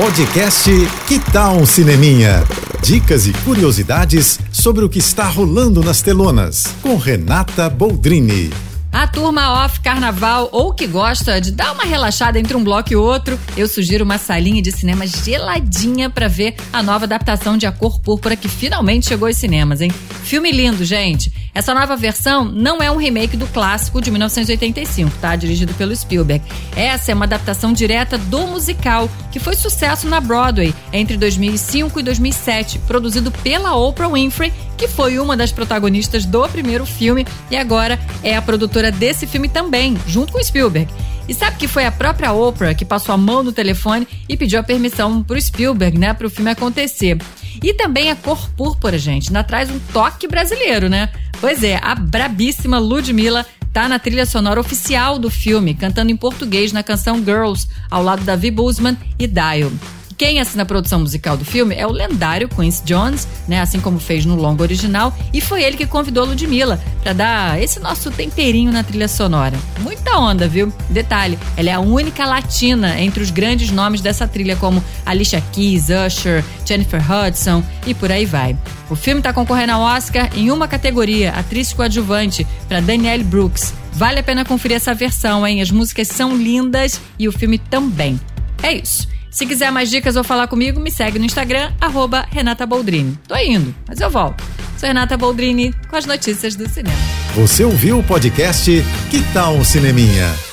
Podcast Que Tal um Cineminha? Dicas e curiosidades sobre o que está rolando nas telonas, com Renata Boldrini. A turma off carnaval ou que gosta de dar uma relaxada entre um bloco e outro, eu sugiro uma salinha de cinema geladinha para ver a nova adaptação de A Cor Púrpura que finalmente chegou aos cinemas, hein? Filme lindo, gente. Essa nova versão não é um remake do clássico de 1985, tá? Dirigido pelo Spielberg. Essa é uma adaptação direta do musical, que foi sucesso na Broadway entre 2005 e 2007, produzido pela Oprah Winfrey, que foi uma das protagonistas do primeiro filme e agora é a produtora desse filme também, junto com Spielberg. E sabe que foi a própria Oprah que passou a mão no telefone e pediu a permissão pro Spielberg, né, pro filme acontecer. E também a cor púrpura, gente, ainda traz um toque brasileiro, né? Pois é, a brabíssima Ludmilla tá na trilha sonora oficial do filme, cantando em português na canção Girls, ao lado da Vi Busman e Dial. Quem assina a produção musical do filme é o lendário Quincy Jones, né, assim como fez no longo original, e foi ele que convidou Ludmilla para dar esse nosso temperinho na trilha sonora. Muita onda, viu? Detalhe, ela é a única latina entre os grandes nomes dessa trilha, como Alicia Keys, Usher, Jennifer Hudson e por aí vai. O filme está concorrendo ao Oscar em uma categoria, atriz coadjuvante, para Danielle Brooks. Vale a pena conferir essa versão, hein? As músicas são lindas e o filme também. É isso. Se quiser mais dicas ou falar comigo, me segue no Instagram, arroba Renata Boldrini. Tô indo, mas eu volto. Sou Renata Boldrini com as notícias do cinema. Você ouviu o podcast Que Tal um Cineminha?